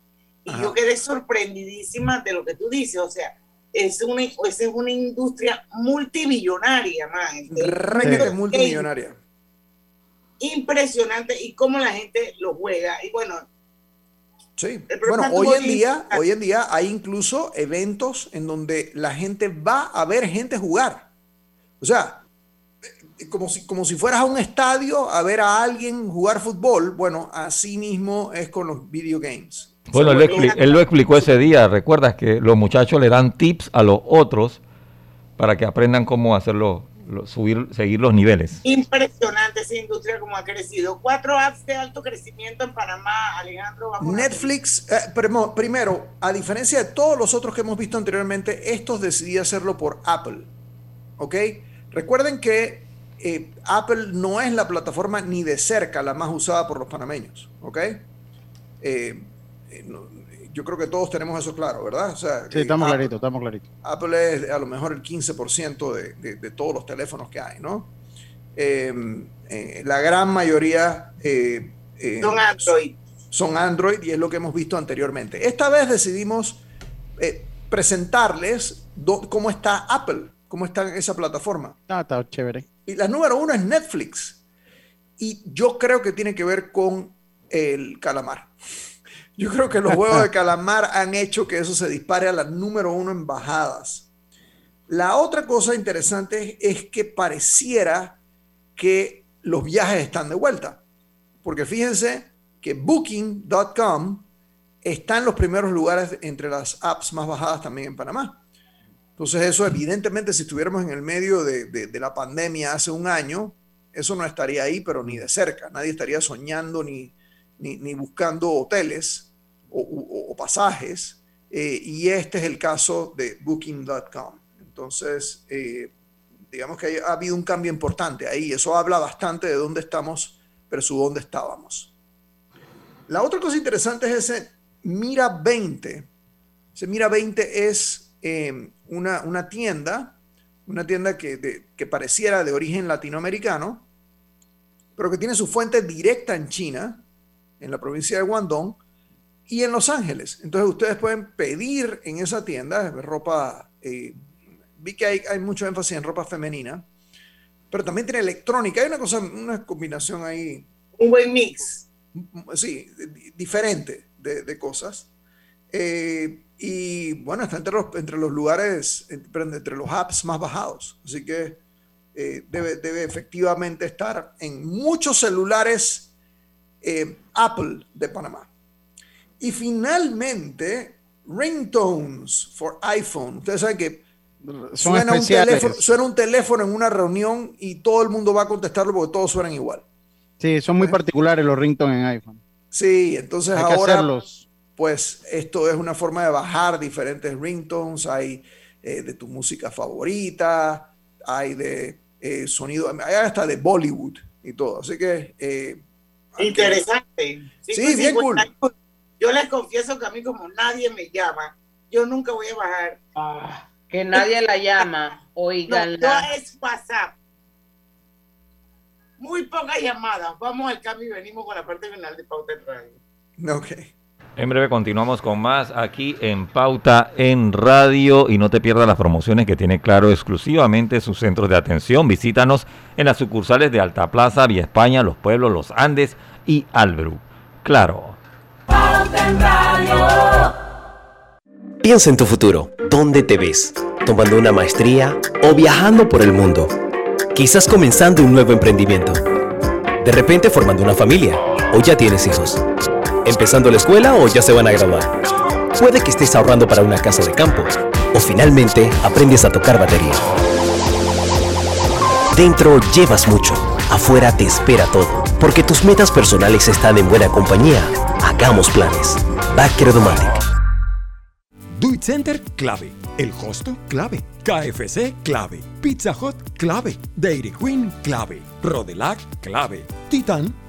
Y yo quedé sorprendidísima de lo que tú dices. O sea, es una, es una industria multimillonaria, más. Realmente multimillonaria. Impresionante. Y cómo la gente lo juega. Y bueno. Sí, bueno, hoy en día, hoy en día hay incluso eventos en donde la gente va a ver gente jugar. O sea, como si, como si fueras a un estadio a ver a alguien jugar fútbol. Bueno, así mismo es con los video games. Bueno, él, lo explicó ese día. Recuerdas que los muchachos le dan tips a los otros para que aprendan cómo hacerlo subir, seguir los niveles. Impresionante esa industria como ha crecido. Cuatro apps de alto crecimiento en Panamá, Alejandro. Netflix, eh, primero, a diferencia de todos los otros que hemos visto anteriormente, estos decidí hacerlo por Apple. ¿Ok? Recuerden que eh, Apple no es la plataforma ni de cerca la más usada por los panameños. ¿Ok? Eh, yo creo que todos tenemos eso claro, ¿verdad? sí, estamos claritos, estamos claritos. Apple es a lo mejor el 15% de, de, todos los teléfonos que hay, ¿no? Eh, la gran mayoría eh, eh, son Android. Son Android y es lo que hemos visto anteriormente. Esta vez decidimos presentarles cómo está Apple, cómo está esa plataforma. Ah, está chévere. Y la número uno es Netflix. Y yo creo que tiene que ver con el calamar. Yo creo que los juegos de calamar han hecho que eso se dispare a la número uno en bajadas. La otra cosa interesante es que pareciera que los viajes están de vuelta. Porque fíjense que booking.com está en los primeros lugares entre las apps más bajadas también en Panamá. Entonces eso evidentemente si estuviéramos en el medio de, la pandemia hace un año, eso no estaría ahí, pero ni de cerca. Nadie estaría soñando ni, ni buscando hoteles o, pasajes, eh, y este es el caso de booking.com. Entonces, eh, digamos que ha habido un cambio importante ahí, eso habla bastante de dónde estamos versus dónde estábamos. La otra cosa interesante es ese Mira 20. Ese Mira 20 es eh, una, tienda, una tienda que, que pareciera de origen latinoamericano, pero que tiene su fuente directa en China, en la provincia de Guangdong, y en Los Ángeles. Entonces ustedes pueden pedir en esa tienda ropa, eh, vi que hay, hay, mucho énfasis en ropa femenina, pero también tiene electrónica, hay una cosa, una combinación ahí. Un buen mix. Sí, diferente de, cosas. Eh, y bueno, está entre los, entre los lugares, entre, entre los apps más bajados. Así que eh, debe, debe, efectivamente estar en muchos celulares Apple de Panamá. Y finalmente, ringtones for iPhone. Ustedes saben que suena un, teléfono, suena un, teléfono, en una reunión y todo el mundo va a contestarlo porque todos suenan igual. Sí, son muy ¿Eh? particulares los ringtones en iPhone. Sí, entonces ahora, pues esto es una forma de bajar diferentes ringtones. Hay eh, de tu música favorita, hay de eh, sonido, hay hasta de Bollywood y todo. Así que... Interesante. Sí, bien cool. Yo les confieso que a mí como nadie me llama, yo nunca voy a bajar. Ah, que nadie la llama, oigan. No, es WhatsApp. Muy pocas llamadas. Vamos al cambio y venimos con la parte final de Pauta en Radio. Ok. En breve continuamos con más aquí en Pauta en Radio y no te pierdas las promociones que tiene Claro exclusivamente sus centros de atención. Visítanos en las sucursales de Alta Plaza, Vía España, Los Pueblos, Los Andes y Albru. Claro Piensa en tu futuro. ¿Dónde te ves? ¿Tomando una maestría o viajando por el mundo? Quizás comenzando un nuevo emprendimiento. De repente formando una familia o ya tienes hijos. Empezando la escuela o ya se van a graduar. Puede que estés ahorrando para una casa de campo o finalmente aprendes a tocar batería. Dentro llevas mucho, afuera te espera todo, porque tus metas personales están en buena compañía Hagamos planes. Backer Automatic. Do Center, clave. El Costo, clave. KFC, clave. Pizza Hut, clave. Dairy Queen, clave. Rodelac, clave. Titan,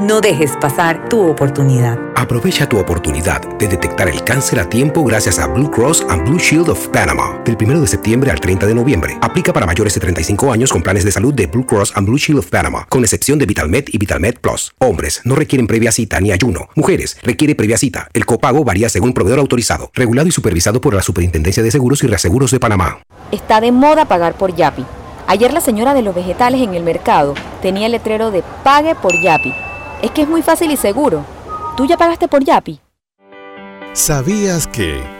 No dejes pasar tu oportunidad. Aprovecha tu oportunidad de detectar el cáncer a tiempo gracias a Blue Cross and Blue Shield of Panama. Del 1 de septiembre al 30 de noviembre. Aplica para mayores de 35 años con planes de salud de Blue Cross and Blue Shield of Panama, con excepción de VitalMed y VitalMed Plus. Hombres no requieren previa cita ni ayuno. Mujeres requiere previa cita. El copago varía según proveedor autorizado, regulado y supervisado por la Superintendencia de Seguros y Reaseguros de Panamá. Está de moda pagar por Yapi. Ayer la señora de los vegetales en el mercado tenía el letrero de Pague por Yapi. Es que es muy fácil y seguro. ¿Tú ya pagaste por Yapi? ¿Sabías que...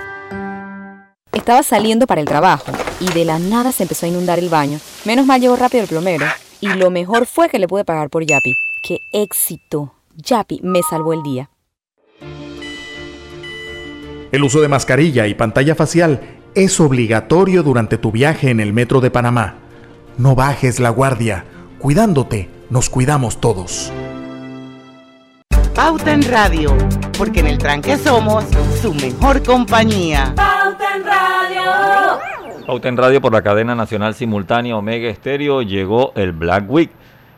Estaba saliendo para el trabajo y de la nada se empezó a inundar el baño. Menos mal llegó rápido el plomero. Y lo mejor fue que le pude pagar por Yapi. ¡Qué éxito! Yapi me salvó el día. El uso de mascarilla y pantalla facial es obligatorio durante tu viaje en el metro de Panamá. No bajes la guardia. Cuidándote, nos cuidamos todos. Pauta en Radio, porque en el tranque somos su mejor compañía. Pauta en Radio. Pauta en Radio por la cadena nacional simultánea Omega Estéreo llegó el Black Week.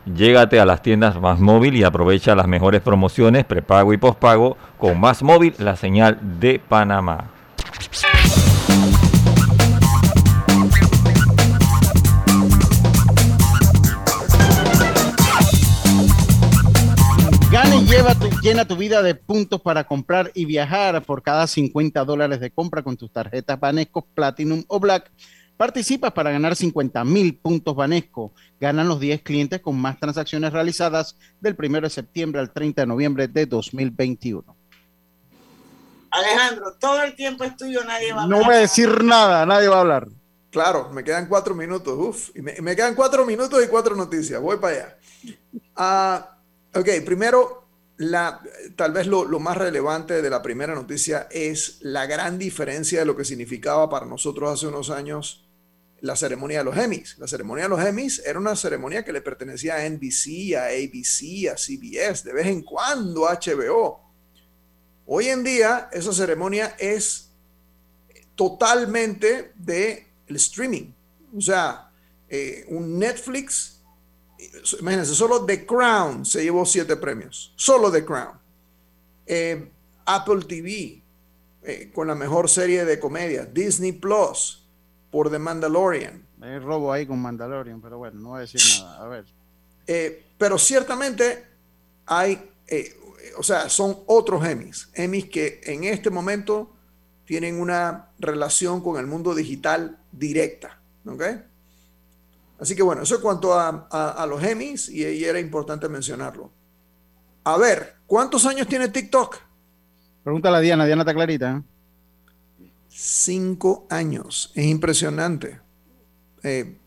Llégate a las tiendas Más Móvil y aprovecha las mejores promociones prepago y pospago con Más Móvil, la señal de Panamá. Lleva tu, llena tu vida de puntos para comprar y viajar por cada 50 dólares de compra con tus tarjetas Banesco Platinum o Black. Participas para ganar 50 mil puntos Banesco. Ganan los 10 clientes con más transacciones realizadas del 1 de septiembre al 30 de noviembre de 2021. Alejandro, todo el tiempo es tuyo, nadie va a hablar. No voy a decir nada, nadie va a hablar. Claro, me quedan cuatro minutos. Uf, y me, me quedan cuatro minutos y cuatro noticias. Voy para allá. Ah, ok, primero, la, tal vez lo, más relevante de la primera noticia es la gran diferencia de lo que significaba para nosotros hace unos años la ceremonia de los Emmys. La ceremonia de los Emmys era una ceremonia que le pertenecía a NBC, a ABC, a CBS, de vez en cuando a HBO. Hoy en día esa ceremonia es totalmente de streaming. O sea, eh, un Netflix, imagínense, solo The Crown se llevó siete premios. Solo The Crown. Eh, Apple TV, eh, con la mejor serie de comedia. Disney Plus, por The Mandalorian. Hay robo ahí con Mandalorian, pero bueno, no voy a decir nada. A ver. Eh, pero ciertamente hay, o sea, son otros Emmys. Emmys que en este momento tienen una relación con el mundo digital directa. ¿Ok? Así que bueno, eso en cuanto a, a- a los Emmys, y, y era importante mencionarlo. A ver, ¿cuántos años tiene TikTok? Pregúntale a Diana, Diana está clarita. ¿eh? Cinco años. Es impresionante. Eh,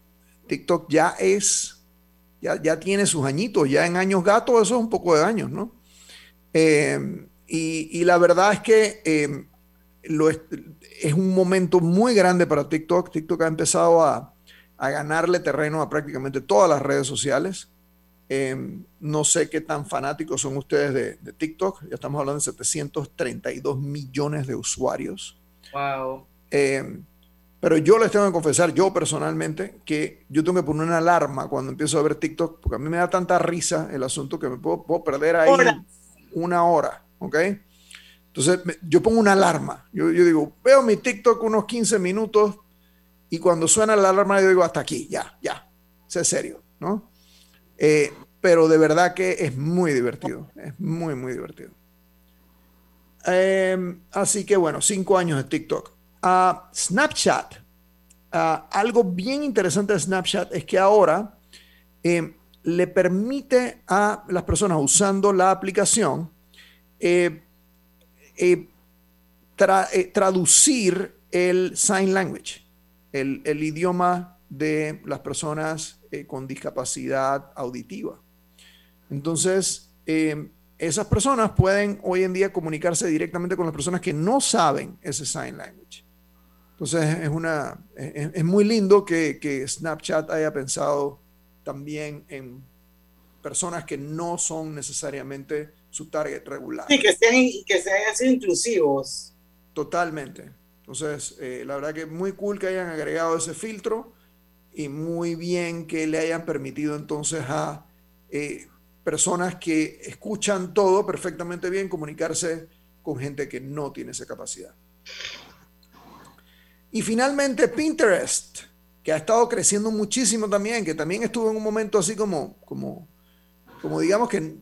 TikTok ya es, ya, ya tiene sus añitos, ya en años gatos, eso es un poco de años, ¿no? Eh, y, y la verdad es que lo es, es un momento muy grande para TikTok. TikTok ha empezado a, a ganarle terreno a prácticamente todas las redes sociales. Eh, no sé qué tan fanáticos son ustedes de, de TikTok. Ya estamos hablando de 732 millones de usuarios. Wow. Eh, pero yo les tengo que confesar, yo personalmente, que yo tengo que poner una alarma cuando empiezo a ver TikTok, porque a mí me da tanta risa el asunto que me puedo, puedo perder ahí una hora, ¿ok? Entonces me- yo pongo una alarma. Yo, yo digo, veo mi TikTok unos 15 minutos y cuando suena la alarma yo digo, hasta aquí, ya, ya, sé serio, ¿no? Eh, pero de verdad que es muy divertido, es muy, muy divertido. Eh, así que bueno, cinco años de TikTok. Ah, Snapchat. Ah, algo bien interesante de Snapchat es que ahora eh, le permite a las personas usando la aplicación eh, eh, traducir el sign language, el, el idioma de las personas eh, con discapacidad auditiva. Entonces, eh, esas personas pueden hoy en día comunicarse directamente con las personas que no saben ese sign language. Entonces es, una, es, muy lindo que, que, Snapchat haya pensado también en personas que no son necesariamente su target regular. Sí, que sean, que sean inclusivos. Totalmente. Entonces, eh, la verdad que muy cool que hayan agregado ese filtro y muy bien que le hayan permitido entonces a eh, personas que escuchan todo perfectamente bien comunicarse con gente que no tiene esa capacidad. Y finalmente Pinterest, que ha estado creciendo muchísimo también, que también estuvo en un momento así como, como, como digamos que,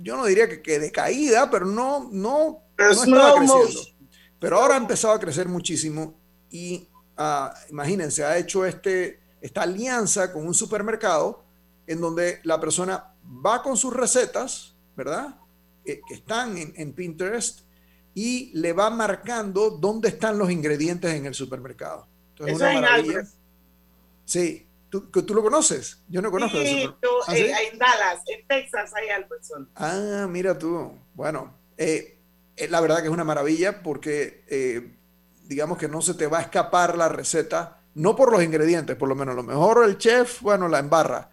yo no diría que, que de caída, pero no, no, no estaba creciendo. Pero ahora ha empezado a crecer muchísimo y uh, imagínense, ha hecho este, esta alianza con un supermercado en donde la persona va con sus recetas, ¿verdad? que están en, Pinterest y le va marcando dónde están los ingredientes en el supermercado. Entonces, Eso una maravilla. Sí, ¿Tú, ¿Tú, lo conoces? Yo no conozco. Sí, tú, ¿Ah, eh, en Dallas, en Texas hay Albertson. Ah, mira tú. Bueno, eh, eh, la verdad que es una maravilla porque digamos que no se te va a escapar la receta, no por los ingredientes, por lo menos. A lo mejor el chef, bueno, la embarra,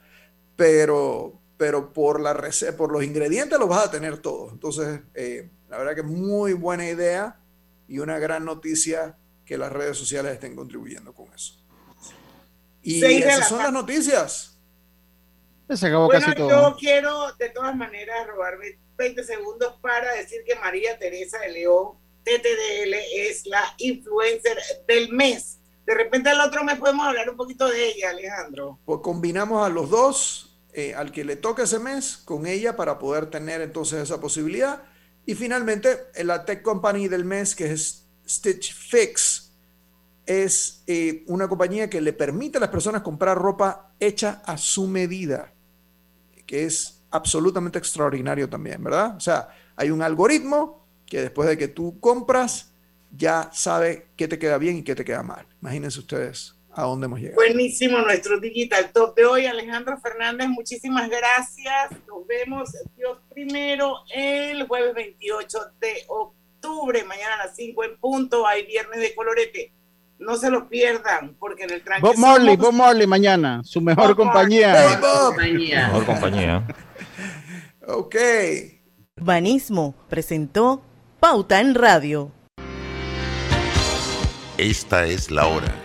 pero, pero por, la receta, por los ingredientes los vas a tener todos. Entonces, eh, la verdad que es muy buena idea y una gran noticia que las redes sociales estén contribuyendo con eso. Y esas son las noticias. Se acabó bueno, casi todo. yo quiero de todas maneras robarme 20 segundos para decir que María Teresa de León, TTDL, es la influencer del mes. De repente al otro mes podemos hablar un poquito de ella, Alejandro. Pues combinamos a los dos eh, al que le toca ese mes con ella para poder tener entonces esa posibilidad. Y finalmente, la tech company del mes, que es Stitch Fix, es eh, una compañía que le permite a las personas comprar ropa hecha a su medida, que es absolutamente extraordinario también, ¿verdad? O sea, hay un algoritmo que después de que tú compras, ya sabe qué te queda bien y qué te queda mal. Imagínense ustedes a dónde hemos llegado. Buenísimo nuestro Digital Top de hoy. Alejandro Fernández, muchísimas gracias. Nos vemos, Dios primero, el jueves 28 de octubre, mañana a las 5 en punto. Hay viernes de colorete. No se lo pierdan, porque en el tranque. Bob Marley, Bob Marley mañana, su mejor compañía. compañía. Mejor compañía. ok. Banismo presentó Pauta en Radio. Esta es la hora